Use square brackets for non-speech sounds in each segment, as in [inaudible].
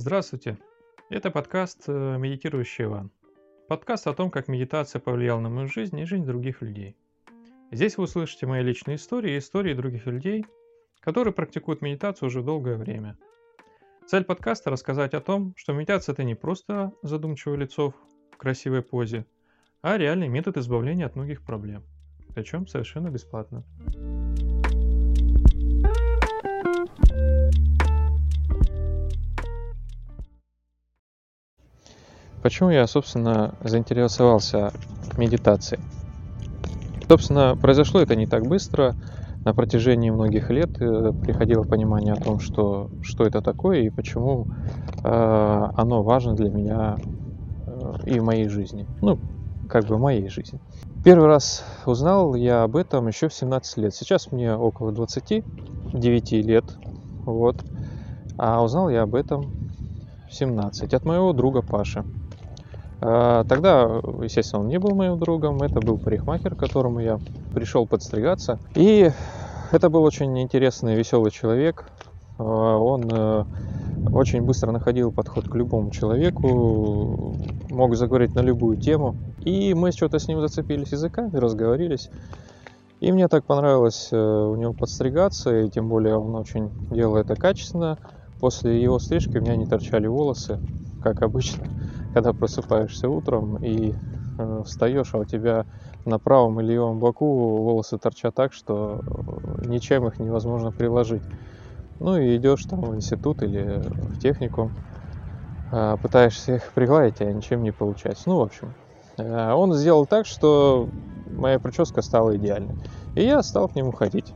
Здравствуйте! Это подкаст э, «Медитирующий Иван». Подкаст о том, как медитация повлияла на мою жизнь и жизнь других людей. Здесь вы услышите мои личные истории и истории других людей, которые практикуют медитацию уже долгое время. Цель подкаста – рассказать о том, что медитация – это не просто задумчивое лицо в красивой позе, а реальный метод избавления от многих проблем. Причем совершенно бесплатно. Почему я, собственно, заинтересовался медитацией? Собственно, произошло это не так быстро. На протяжении многих лет э, приходило понимание о том, что, что это такое и почему э, оно важно для меня э, и в моей жизни. Ну, как бы в моей жизни. Первый раз узнал я об этом еще в 17 лет. Сейчас мне около 29 лет. Вот. А узнал я об этом в 17 от моего друга Паши. А, тогда, естественно, он не был моим другом, это был парикмахер, к которому я пришел подстригаться. И это был очень интересный, веселый человек. А, он э, очень быстро находил подход к любому человеку, мог заговорить на любую тему. И мы что-то с ним зацепились языками, разговорились. И мне так понравилось э, у него подстригаться, и тем более он очень делал это качественно. После его стрижки у меня не торчали волосы, как обычно когда просыпаешься утром и э, встаешь, а у тебя на правом или левом боку волосы торчат так, что ничем их невозможно приложить. Ну и идешь там в институт или в техникум, э, пытаешься их пригладить, а ничем не получается. Ну, в общем, э, он сделал так, что моя прическа стала идеальной. И я стал к нему ходить.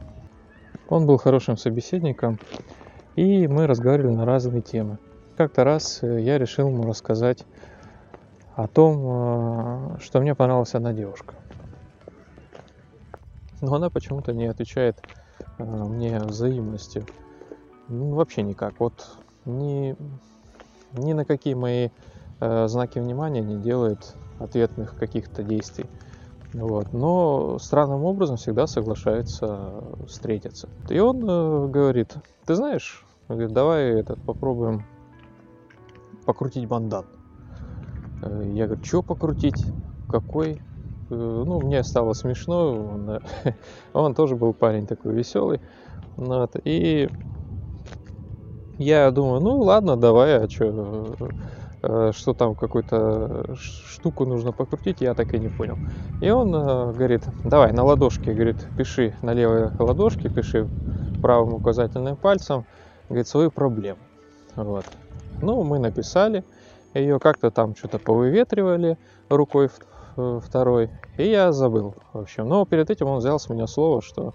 Он был хорошим собеседником, и мы разговаривали на разные темы. Как-то раз э, я решил ему рассказать о том, э, что мне понравилась одна девушка. Но она почему-то не отвечает э, мне взаимностью. Ну, вообще никак. Вот ни, ни на какие мои знаки внимания не делает ответных каких-то действий. Вот. Но странным образом всегда соглашается встретиться. И он говорит, ты знаешь, говорит, давай этот попробуем покрутить бандан. Э, я говорю, что покрутить? Какой? Э, ну, мне стало смешно. Он, э, [laughs] он тоже был парень такой веселый. Вот. И я думаю, ну ладно, давай, а что, что там какую-то штуку нужно покрутить, я так и не понял. И он говорит, давай на ладошке, говорит, пиши на левой ладошке, пиши правым указательным пальцем, говорит, свою проблему. Вот. Ну, мы написали, ее как-то там что-то повыветривали рукой э, второй, и я забыл, в общем. Но перед этим он взял с меня слово, что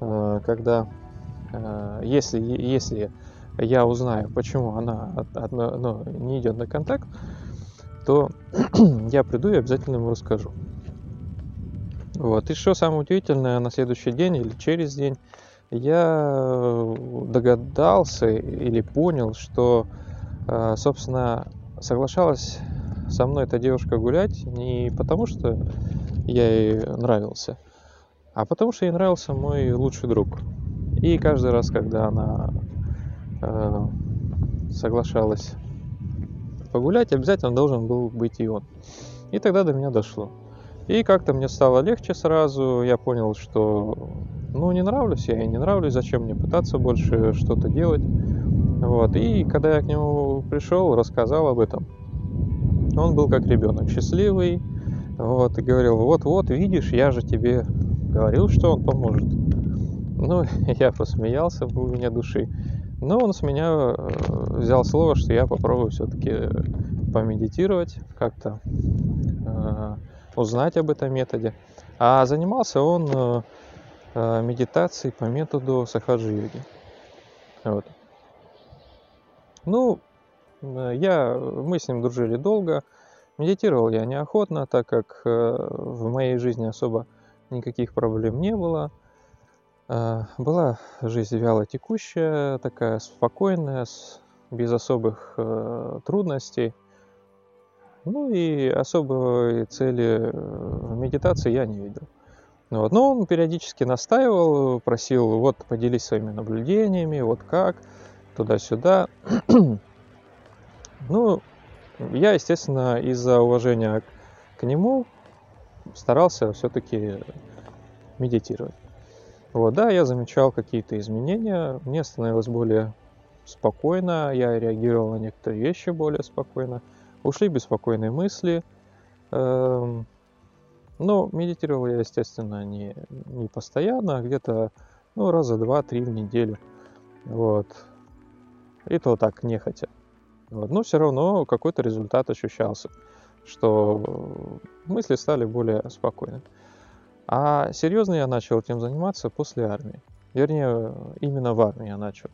э, когда, э, если, если я узнаю, почему она от, от, ну, не идет на контакт, то [clears throat] я приду и обязательно ему расскажу. Вот. И что самое удивительное, на следующий день или через день я догадался или понял, что а, собственно, соглашалась со мной эта девушка гулять не потому, что я ей нравился, а потому что ей нравился мой лучший друг. И каждый раз, когда она э, соглашалась погулять, обязательно должен был быть и он. И тогда до меня дошло. И как-то мне стало легче сразу, я понял, что ну не нравлюсь я и не нравлюсь, зачем мне пытаться больше что-то делать. Вот. И когда я к нему пришел, рассказал об этом, он был как ребенок, счастливый, вот, и говорил, вот-вот, видишь, я же тебе говорил, что он поможет. Ну, [laughs] я посмеялся в глубине души. Но он с меня э, взял слово, что я попробую все-таки помедитировать, как-то э, узнать об этом методе. А занимался он э, медитацией по методу сахаджи-йоги. Вот. Ну, я, мы с ним дружили долго. Медитировал я неохотно, так как э, в моей жизни особо никаких проблем не было. Э, была жизнь вяло текущая, такая спокойная, без особых трудностей. Ну и особой цели медитации я не видел. Вот. Но он периодически настаивал, просил, вот поделись своими наблюдениями, вот как – туда-сюда. [clears throat] Ну, я, естественно, из-за уважения к нему старался все-таки медитировать. Вот, да, я замечал какие-то изменения, мне становилось более спокойно, я реагировал на некоторые вещи более спокойно, ушли беспокойные мысли. Эм, но медитировал я, естественно, не, не постоянно, а где-то ну, раза два-три в неделю. Вот. И то так, нехотя. Вот. Но все равно какой-то результат ощущался, что мысли стали более спокойны. А серьезно я начал этим заниматься после армии. Вернее, именно в армии я начал.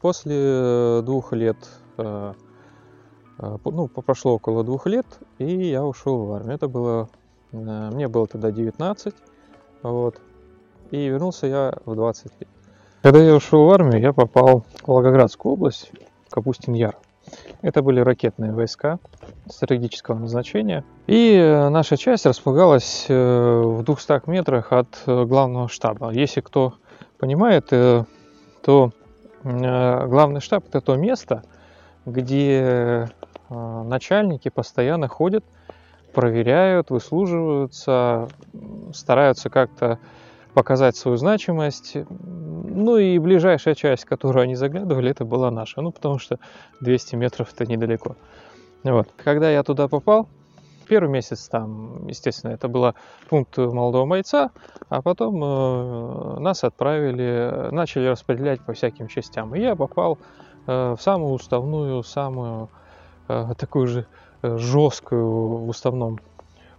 После двух лет, э, э, ну, прошло около двух лет, и я ушел в армию. Это было, э, мне было тогда 19, вот, и вернулся я в 20 лет. Когда я ушел в армию, я попал в Волгоградскую область, Капустин-Яр. Это были ракетные войска стратегического назначения. И э, наша часть располагалась э, в 200 метрах от э, главного штаба. Если кто понимает, то главный штаб это то место, где начальники постоянно ходят, проверяют, выслуживаются, стараются как-то показать свою значимость. Ну и ближайшая часть, которую они заглядывали, это была наша. Ну, потому что 200 метров это недалеко. Вот. Когда я туда попал, первый месяц там, естественно, это было пункт молодого бойца, а потом э, нас отправили, начали распределять по всяким частям. И я попал э, в самую уставную, самую э, такую же э, жесткую в уставном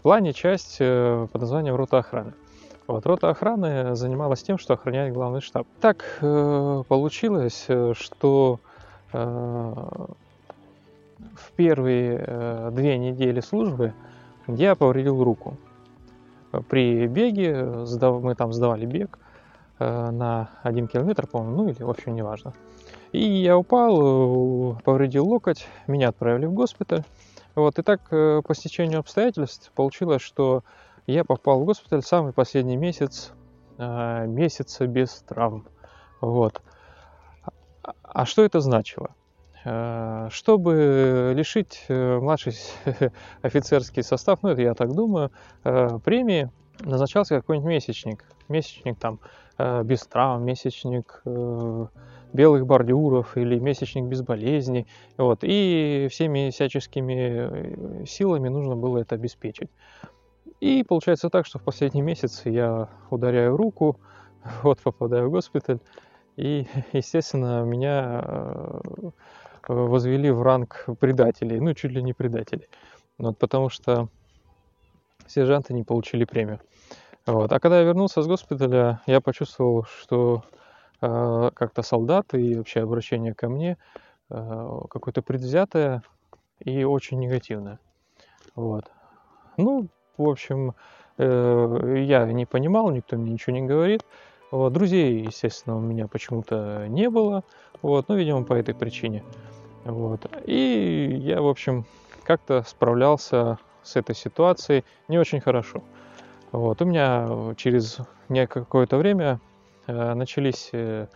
плане часть э, под названием рота охраны. Вот, рота охраны занималась тем, что охраняет главный штаб. Так э, получилось, э, что э, в первые э, две недели службы я повредил руку. При беге, сдав, мы там сдавали бег э, на один километр, по-моему, ну или, в общем, неважно. И я упал, э, повредил локоть, меня отправили в госпиталь. Вот, и так э, по стечению обстоятельств получилось, что я попал в госпиталь самый последний месяц, э, месяца без травм. Вот. А что это значило? Э, чтобы лишить э, младший [laughs] офицерский состав, ну это я так думаю, премии, назначался какой-нибудь месячник. Месячник там без травм, месячник белых бордюров или месячник без болезней. Вот. И всеми всяческими силами нужно было это обеспечить. И получается так, что в последний месяц я ударяю руку, [laughs] вот попадаю в госпиталь, и, [laughs] естественно, меня э, возвели в ранг предателей, ну, чуть ли не предателей. Вот, потому что сержанты не получили премию. Вот. А когда я вернулся с госпиталя, я почувствовал, что э, как-то солдаты и вообще обращение ко мне э, какое-то предвзятое и очень негативное. Вот. Ну, в общем, э, я не понимал, никто мне ничего не говорит. Вот, друзей, естественно, у меня почему-то не было. Вот, ну, видимо, по этой причине. Вот. И я, в общем, как-то справлялся с этой ситуацией не очень хорошо. Вот. У меня через какое-то время э, начались э,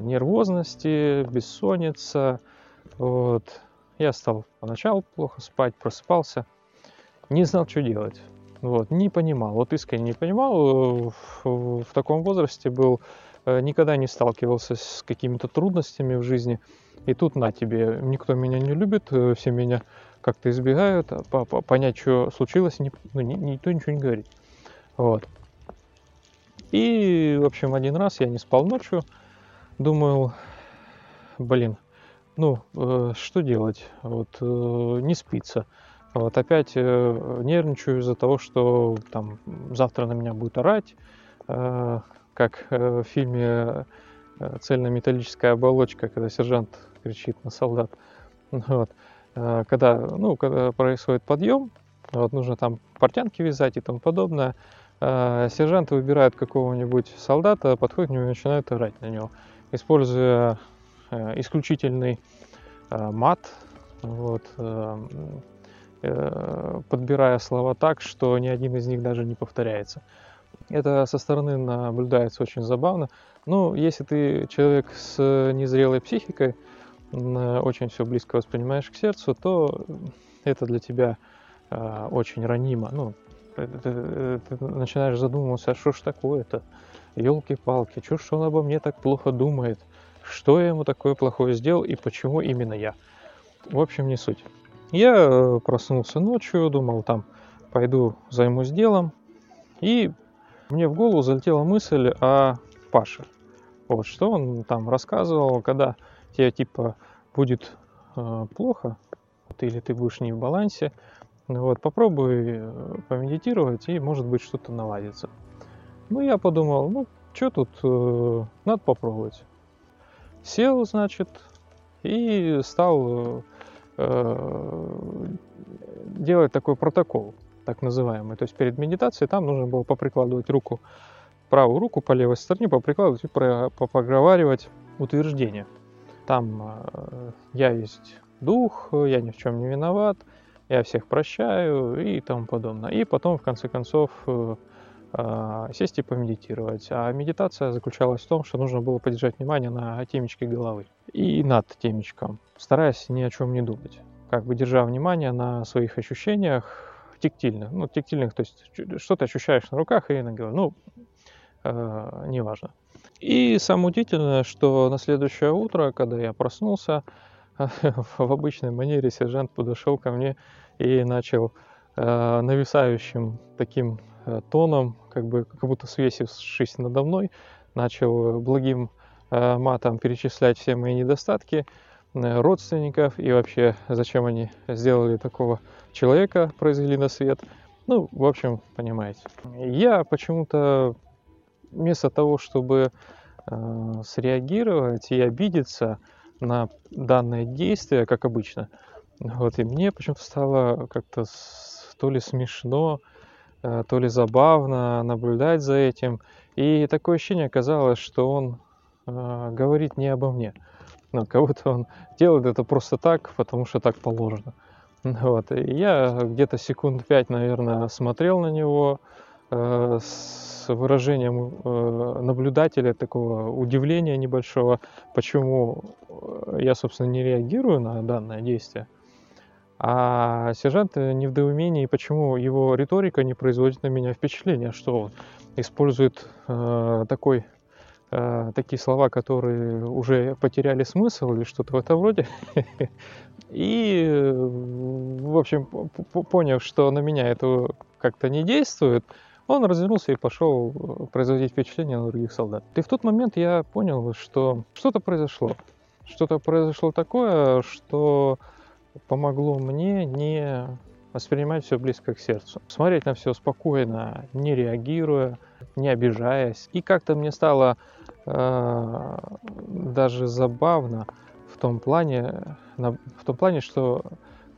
нервозности, бессонница. Вот. Я стал поначалу плохо спать, просыпался не знал, что делать. Вот, не понимал, вот искренне не понимал, в, в таком возрасте был, э, никогда не сталкивался с какими-то трудностями в жизни. И тут на тебе, никто меня не любит, э, все меня как-то избегают, а по, по, понять, что случилось, не, ну, ни, никто ничего не говорит. Вот. И, в общем, один раз я не спал ночью, думаю, блин, ну, э, что делать, вот, э, не спится. Вот опять э, нервничаю из-за того, что там завтра на меня будет орать, э, как э, в фильме «Цельнометаллическая оболочка», когда сержант кричит на солдат. [laughs] Вот. Когда, ну, когда происходит подъем, вот, нужно там портянки вязать и тому подобное, сержанты выбирают какого-нибудь солдата, подходят к нему и начинают орать на него, используя исключительный мат, вот, подбирая слова так, что ни один из них даже не повторяется. Это со стороны наблюдается очень забавно. Ну, если ты человек с незрелой психикой, очень все близко воспринимаешь к сердцу, то это для тебя э, очень ранимо. Ну, ты, ты, ты начинаешь задумываться, а что ж такое-то? Елки-палки, что ж он обо мне так плохо думает? Что я ему такое плохое сделал и почему именно я? В общем, не суть. Я э, проснулся ночью, думал, там, пойду займусь делом, и мне в голову залетела мысль о Паше. Вот, что он там рассказывал, когда тебе типа будет э, плохо, или ты будешь не в балансе, вот, попробуй э, помедитировать, и может быть что-то наладится. Ну, я подумал, ну, что тут, э, надо попробовать. Сел, значит, и стал э, делать такой протокол, так называемый. То есть перед медитацией там нужно было поприкладывать руку, правую руку по левой стороне, поприкладывать и проговаривать утверждение. Там э, я есть дух, я ни в чем не виноват, я всех прощаю и тому подобное. И потом, в конце концов, э, э, сесть и помедитировать. А медитация заключалась в том, что нужно было поддержать внимание на темечке головы и над темечком, стараясь ни о чем не думать. Как бы держа внимание на своих ощущениях тактильных, ну, тактильных, то есть что ты ощущаешь на руках и на голове, ну, э, неважно. И самое удивительное, что на следующее утро, когда я проснулся, [laughs] в обычной манере сержант подошел ко мне и начал э, нависающим таким э, тоном, как бы как будто свесившись надо мной, начал благим э, матом перечислять все мои недостатки э, родственников и вообще зачем они сделали такого человека, произвели на свет. Ну, в общем, понимаете. Я почему-то вместо того, чтобы э, среагировать и обидеться, на данное действие, как обычно. Вот, и мне почему-то стало как-то то ли смешно, э, то ли забавно наблюдать за этим. И такое ощущение оказалось, что он э, говорит не обо мне. Ну, как будто он делает это просто так, потому что так положено. [laughs] Вот. И я где-то секунд пять, наверное, смотрел на него э, с выражением наблюдателя такого удивления небольшого, почему я, собственно, не реагирую на данное действие. А сержант не в недоумении, почему его риторика не производит на меня впечатления, что он использует э, такой, э, такие слова, которые уже потеряли смысл или что-то в этом роде. [laughs] И, в общем, поняв, что на меня это как-то не действует, он развернулся и пошел э, производить впечатление на других солдат. И в тот момент я понял, что что-то произошло. Что-то произошло такое, что помогло мне не воспринимать все близко к сердцу. Смотреть на все спокойно, не реагируя, не обижаясь. И как-то мне стало э, даже забавно в том плане, на, в том плане, что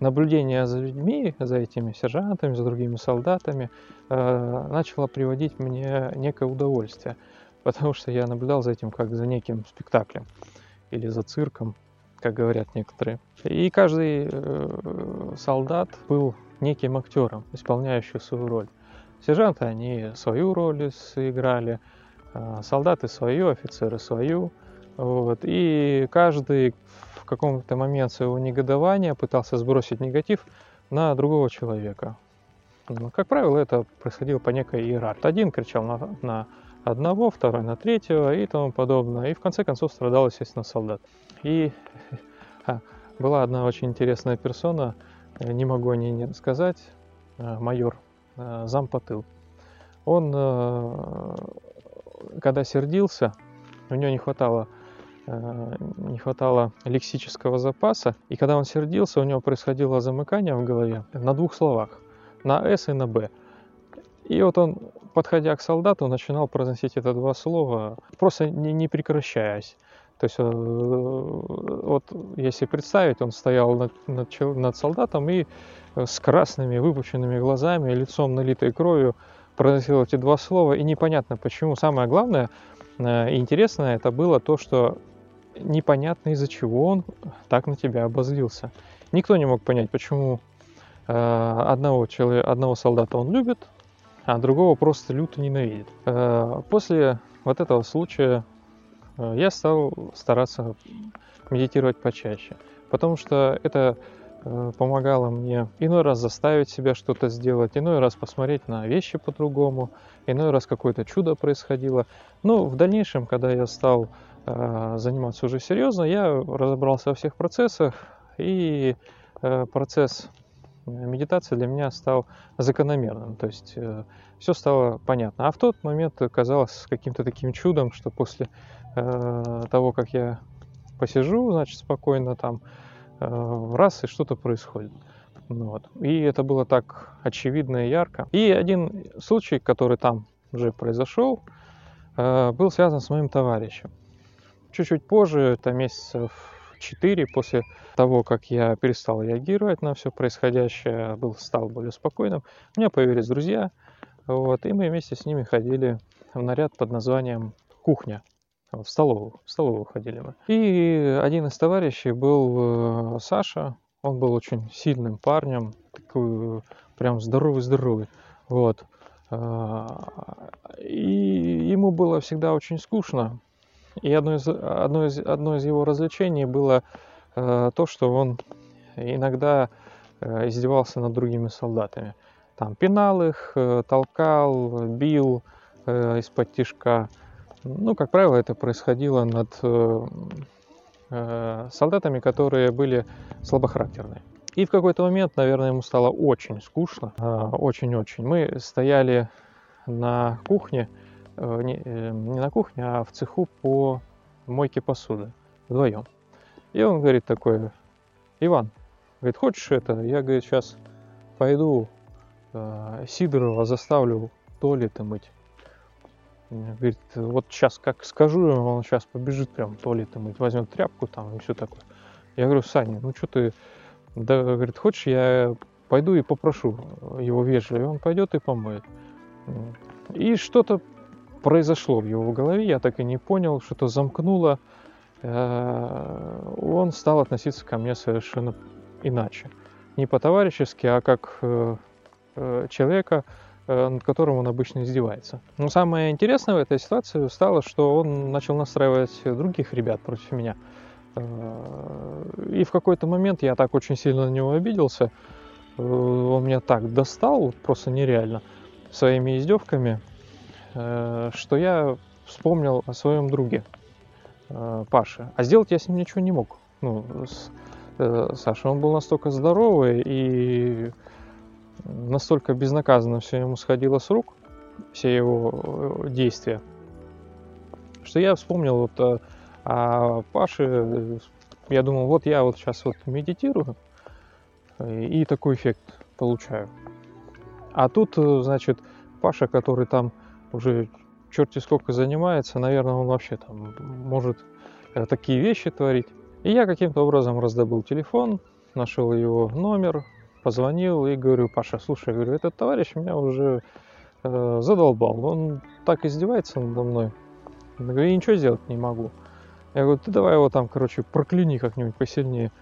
наблюдение за людьми, за этими сержантами, за другими солдатами, э, начало приводить мне некое удовольствие, потому что я наблюдал за этим как за неким спектаклем или за цирком, как говорят некоторые. И каждый э, солдат был неким актером, исполняющим свою роль. Сержанты, они свою роль сыграли, э, солдаты свою, офицеры свою. Вот. И каждый в каком-то момент своего негодования пытался сбросить негатив на другого человека. Ну, как правило, это происходило по некой иерархии. Один кричал на, на одного, второй на третьего и тому подобное. И в конце концов страдал, естественно, солдат. И [laughs] была одна очень интересная персона, э, не могу о ней не рассказать, э, майор, э, зампотыл. Он, когда сердился, у него не хватало не хватало лексического запаса, и когда он сердился, у него происходило замыкание в голове на двух словах, на «с» и на «б». И вот он, подходя к солдату, начинал произносить это два слова, просто не, не прекращаясь. То есть, э, вот если представить, он стоял над, над, над солдатом и э, с красными выпученными глазами, лицом налитой кровью произносил эти два слова, и непонятно почему. Самое главное и интересное это было то, что непонятно из-за чего он так на тебя обозлился. Никто не мог понять, почему э, одного, человека, одного солдата он любит, а другого просто люто ненавидит. Э, после вот этого случая э, я стал стараться медитировать почаще. Потому что это э, помогало мне иной раз заставить себя что-то сделать, иной раз посмотреть на вещи по-другому, иной раз какое-то чудо происходило. Но в дальнейшем, когда я стал э, заниматься уже серьезно, я разобрался во всех процессах, и э, процесс медитации для меня стал закономерным. То есть э, все стало понятно. А в тот момент казалось каким-то таким чудом, что после э, того, как я посижу, значит, спокойно там, э, раз и что-то происходит. Ну, вот. И это было так очевидно и ярко. И один случай, который там уже произошел, э, был связан с моим товарищем. Чуть-чуть позже, это месяцев 4 после того, как я перестал реагировать на все происходящее, был, стал более спокойным, у меня появились друзья, вот, и мы вместе с ними ходили в наряд под названием «Кухня». В столовую, в столовую ходили мы. И один из товарищей был э, Саша, он был очень сильным парнем, такой прям здоровый-здоровый. Вот. А, и ему было всегда очень скучно. И одно из, одно из, одно из его развлечений было э, то, что он иногда э, издевался над другими солдатами. Там пинал их, э, толкал, бил э, из-под тишка. Ну, как правило, это происходило над э, э, солдатами, которые были слабохарактерные. И в какой-то момент, наверное, ему стало очень скучно, э, очень-очень. Мы стояли на кухне, не, не на кухне, а в цеху по мойке посуды вдвоем. И он говорит такой, Иван, говорит, хочешь это? Я, говорит, сейчас пойду Сидорова заставлю туалеты мыть. Говорит, вот сейчас как скажу он сейчас побежит прям туалеты мыть, возьмет тряпку там и все такое. Я говорю, Саня, ну что ты, да, говорит, хочешь, я пойду и попрошу его вежливо, и он пойдет и помоет. И что-то произошло в его голове, я так и не понял, что-то замкнуло. Э, он стал относиться ко мне совершенно иначе. Не по-товарищески, а как э, э, человека, над которым он обычно издевается. Но самое интересное в этой ситуации стало, что он начал настраивать других ребят против меня. И в какой-то момент я так очень сильно на него обиделся. Он меня так достал, просто нереально, своими издевками. Э, что я вспомнил о своем друге э, Паше. А сделать я с ним ничего не мог. Ну, с, э, Саша, он был настолько здоровый и настолько безнаказанно все ему сходило с рук, все его действия, что я вспомнил вот о, о Паше, я думал, вот я вот сейчас вот медитирую и такой эффект получаю. А тут, значит, Паша, который там уже черти сколько занимается, наверное, он вообще там может э, такие вещи творить. И я каким-то образом раздобыл телефон, нашел его номер, позвонил и говорю, Паша, слушай, говорю, этот товарищ меня уже э, задолбал, он так издевается надо мной. Я говорю, я ничего сделать не могу. Я говорю, ты давай его там, короче, прокляни как-нибудь посильнее,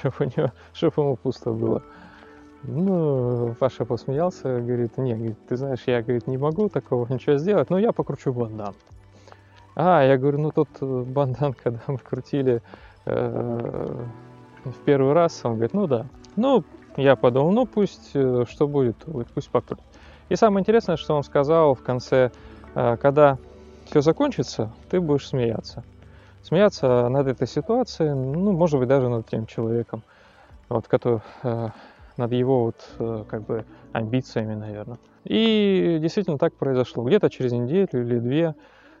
чтобы, чтобы ему пусто было. Ну, Паша посмеялся, говорит, не, говорит, ты знаешь, я, говорит, не могу такого ничего сделать, но я покручу бандан. А, я говорю, ну тот э, бандан, когда мы крутили э, в первый раз, он говорит, ну да. Ну, я подумал, ну пусть, э, что будет, пусть покрутит. И самое интересное, что он сказал в конце, э, когда все закончится, ты будешь смеяться. Смеяться над этой ситуацией, ну, может быть, даже над тем человеком, вот, который, э, над его вот как бы амбициями, наверное. И действительно так произошло. Где-то через неделю или две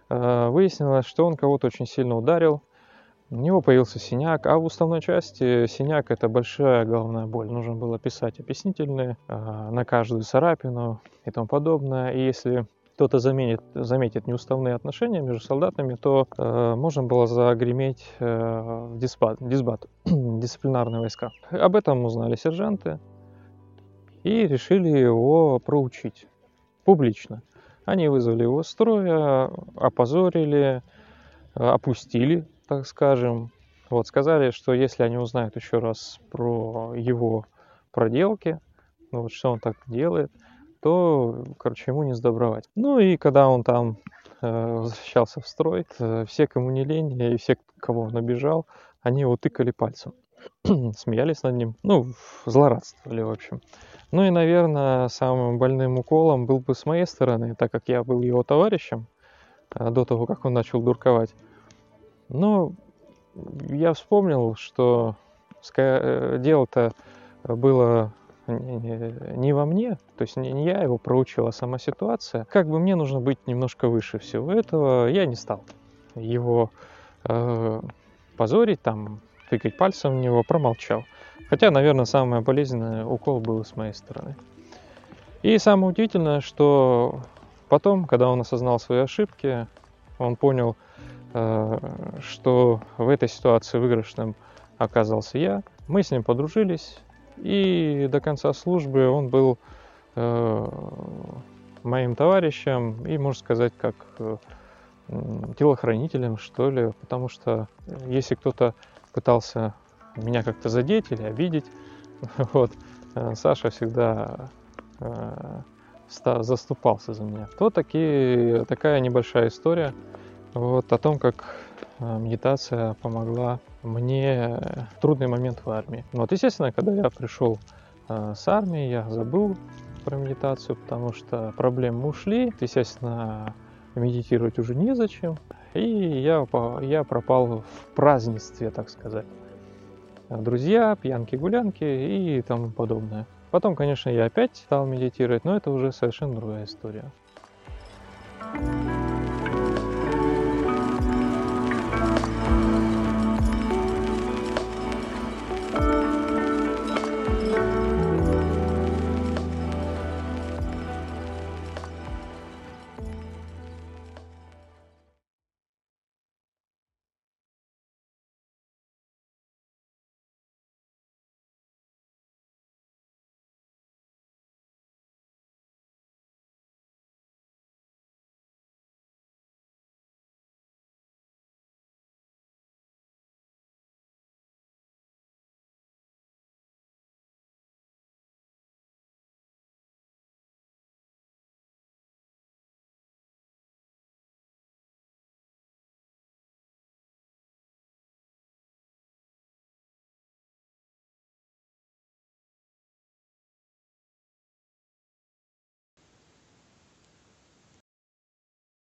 выяснилось, что он кого-то очень сильно ударил, у него появился синяк, а в уставной части синяк это большая головная боль. Нужно было писать объяснительные э, на каждую царапину и тому подобное. И если кто-то заметит, заметит неуставные отношения между солдатами, то э, можно было загреметь э, в дисбат, дисбат, [clears throat] дисциплинарные войска. Об этом узнали сержанты и решили его проучить публично. Они вызвали его строя, опозорили, опустили, так скажем. Вот, сказали, что если они узнают еще раз про его проделки, ну, вот что он так делает – то, короче, ему не сдобровать. Ну и когда он там возвращался в строй, все, кому не лень, и все, кого он обижал, они его тыкали пальцем, [clears throat] смеялись над ним, ну, злорадствовали, в общем. Ну и, наверное, самым больным уколом был бы с моей стороны, так как я был его товарищем до того, как он начал дурковать. Но я вспомнил, что дело-то было не во мне, то есть не я его проучил, а сама ситуация. Как бы мне нужно быть немножко выше всего этого, я не стал его э, позорить, там, тыкать пальцем в него, промолчал. Хотя, наверное, самое болезненное укол был с моей стороны. И самое удивительное, что потом, когда он осознал свои ошибки, он понял, э, что в этой ситуации выигрышным оказался я. Мы с ним подружились, и до конца службы он был э, моим товарищем и, можно сказать, как э, телохранителем, что ли, потому что если кто-то пытался меня как-то задеть или обидеть, [laughs] вот, э, Саша всегда э, заступался за меня. То такие, такая небольшая история вот, о том, как э, медитация помогла мне трудный момент в армии. Вот, естественно, когда я пришел э, с армии, я забыл про медитацию, потому что проблемы ушли. Естественно, медитировать уже незачем. И я, я пропал в празднестве, так сказать. Друзья, пьянки, гулянки и тому подобное. Потом, конечно, я опять стал медитировать, но это уже совершенно другая история.